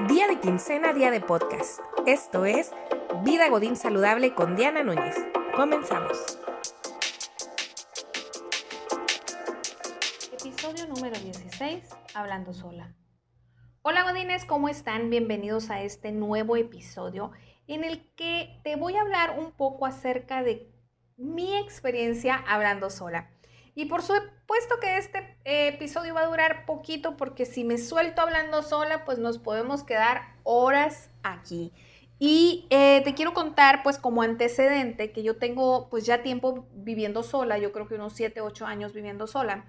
Día de quincena, día de podcast. Esto es Vida Godín Saludable con Diana Núñez. Comenzamos. Episodio número 16, Hablando sola. Hola Godines, ¿cómo están? Bienvenidos a este nuevo episodio en el que te voy a hablar un poco acerca de mi experiencia hablando sola. Y por supuesto que este eh, episodio va a durar poquito porque si me suelto hablando sola, pues nos podemos quedar horas aquí. Y eh, te quiero contar, pues como antecedente, que yo tengo pues ya tiempo viviendo sola, yo creo que unos 7, 8 años viviendo sola.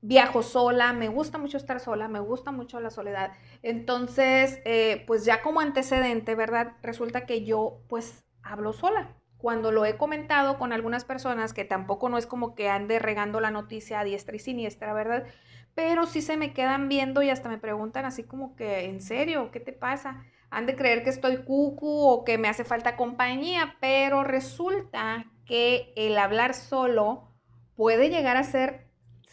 Viajo sola, me gusta mucho estar sola, me gusta mucho la soledad. Entonces, eh, pues ya como antecedente, ¿verdad? Resulta que yo pues hablo sola cuando lo he comentado con algunas personas, que tampoco no es como que ande regando la noticia a diestra y siniestra, ¿verdad? Pero sí se me quedan viendo y hasta me preguntan así como que, ¿en serio? ¿Qué te pasa? Han de creer que estoy cucu o que me hace falta compañía, pero resulta que el hablar solo puede llegar a ser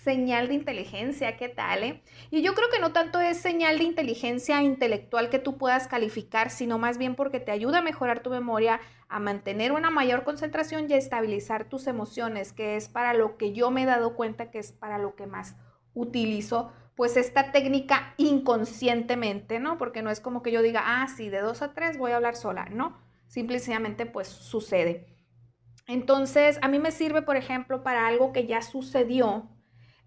señal de inteligencia, ¿qué tal? Eh? Y yo creo que no tanto es señal de inteligencia intelectual que tú puedas calificar, sino más bien porque te ayuda a mejorar tu memoria, a mantener una mayor concentración y a estabilizar tus emociones, que es para lo que yo me he dado cuenta que es para lo que más utilizo, pues esta técnica inconscientemente, ¿no? Porque no es como que yo diga, ah, sí, de dos a tres voy a hablar sola, no, simplemente pues sucede. Entonces, a mí me sirve, por ejemplo, para algo que ya sucedió,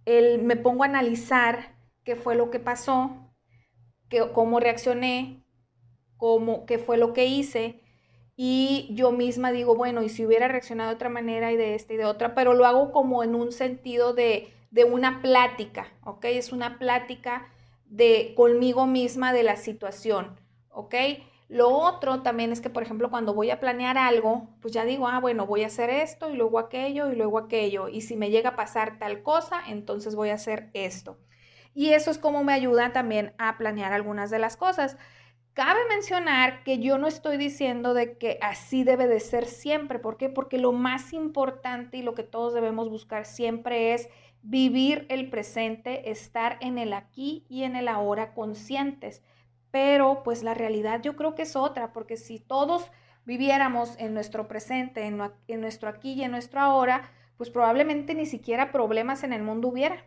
el, me pongo a analizar qué fue lo que pasó, cómo reaccioné, cómo, qué fue lo que hice. Y yo misma digo, bueno, y si hubiera reaccionado de otra manera y de esta y de otra, pero lo hago como en un sentido de, de una plática, ¿ok? Es una plática de conmigo misma de la situación, ¿ok? Lo otro también es que, por ejemplo, cuando voy a planear algo, pues ya digo, ah, bueno, voy a hacer esto y luego aquello y luego aquello. Y si me llega a pasar tal cosa, entonces voy a hacer esto. Y eso es como me ayuda también a planear algunas de las cosas. Cabe mencionar que yo no estoy diciendo de que así debe de ser siempre. ¿Por qué? Porque lo más importante y lo que todos debemos buscar siempre es vivir el presente, estar en el aquí y en el ahora conscientes pero pues la realidad yo creo que es otra, porque si todos viviéramos en nuestro presente, en, nuestro aquí y en nuestro ahora, pues probablemente ni siquiera problemas en el mundo hubiera.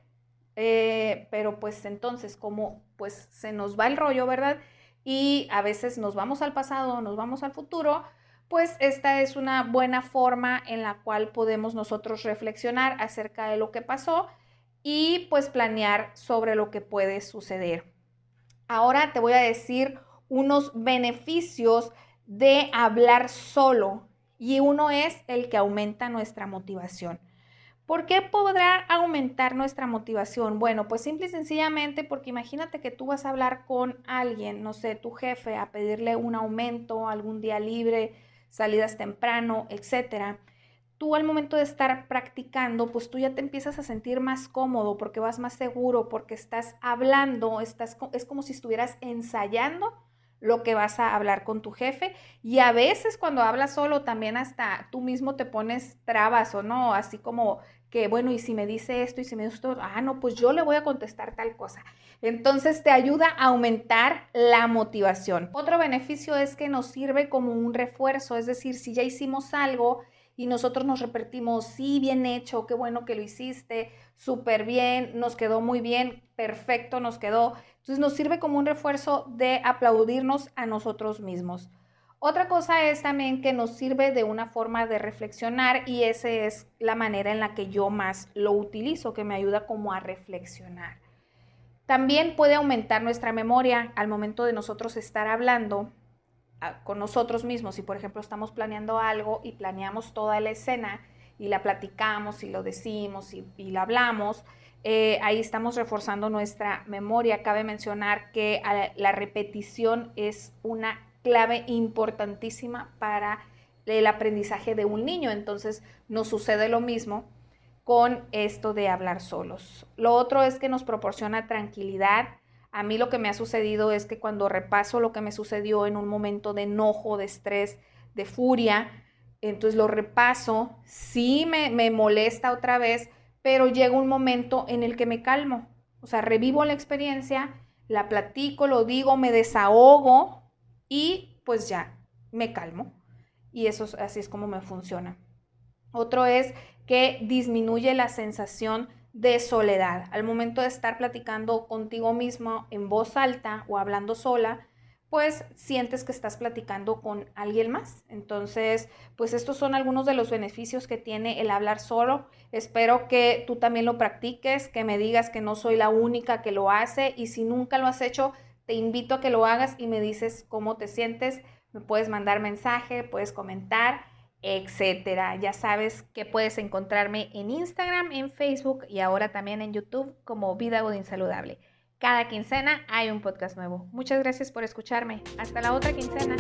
Eh, pero pues entonces, como pues se nos va el rollo, ¿verdad? Y a veces nos vamos al pasado, nos vamos al futuro, pues esta es una buena forma en la cual podemos nosotros reflexionar acerca de lo que pasó y pues planear sobre lo que puede suceder. Ahora te voy a decir unos beneficios de hablar solo y uno es el que aumenta nuestra motivación. ¿Por qué podrá aumentar nuestra motivación? Bueno, pues simple y sencillamente porque imagínate que tú vas a hablar con alguien, no sé, tu jefe, a pedirle un aumento, algún día libre, salidas temprano, etcétera tú al momento de estar practicando, pues tú ya te empiezas a sentir más cómodo porque vas más seguro, porque estás hablando, estás, es como si estuvieras ensayando lo que vas a hablar con tu jefe. Y a veces cuando hablas solo también hasta tú mismo te pones trabas o no, así como que bueno, y si me dice esto y si me dice esto, ah, no, pues yo le voy a contestar tal cosa. Entonces te ayuda a aumentar la motivación. Otro beneficio es que nos sirve como un refuerzo, es decir, si ya hicimos algo, y nosotros nos repetimos, sí, bien hecho, qué bueno que lo hiciste, súper bien, nos quedó muy bien, perfecto, nos quedó. Entonces nos sirve como un refuerzo de aplaudirnos a nosotros mismos. Otra cosa es también que nos sirve de una forma de reflexionar y esa es la manera en la que yo más lo utilizo, que me ayuda como a reflexionar. También puede aumentar nuestra memoria al momento de nosotros estar hablando con nosotros mismos, si por ejemplo estamos planeando algo y planeamos toda la escena y la platicamos y lo decimos y, la hablamos, eh, ahí estamos reforzando nuestra memoria. Cabe mencionar que la repetición es una clave importantísima para el aprendizaje de un niño, entonces nos sucede lo mismo con esto de hablar solos. Lo otro es que nos proporciona tranquilidad, a mí lo que me ha sucedido es que cuando repaso lo que me sucedió en un momento de enojo, de estrés, de furia, entonces lo repaso, sí me, me molesta otra vez, pero llega un momento en el que me calmo. O sea, revivo la experiencia, la platico, lo digo, me desahogo y pues ya, me calmo. Y eso así es como me funciona. Otro es que disminuye la sensación de soledad. Al momento de estar platicando contigo mismo en voz alta o hablando sola, pues sientes que estás platicando con alguien más. Entonces, pues estos son algunos de los beneficios que tiene el hablar solo. Espero que tú también lo practiques, que me digas que no soy la única que lo hace y si nunca lo has hecho, te invito a que lo hagas y me dices cómo te sientes. Me puedes mandar mensaje, puedes comentar, etcétera. Ya sabes que puedes encontrarme en Instagram, en Facebook y ahora también en YouTube como Vida Godín Saludable. Cada quincena hay un podcast nuevo. Muchas gracias por escucharme. Hasta la otra quincena.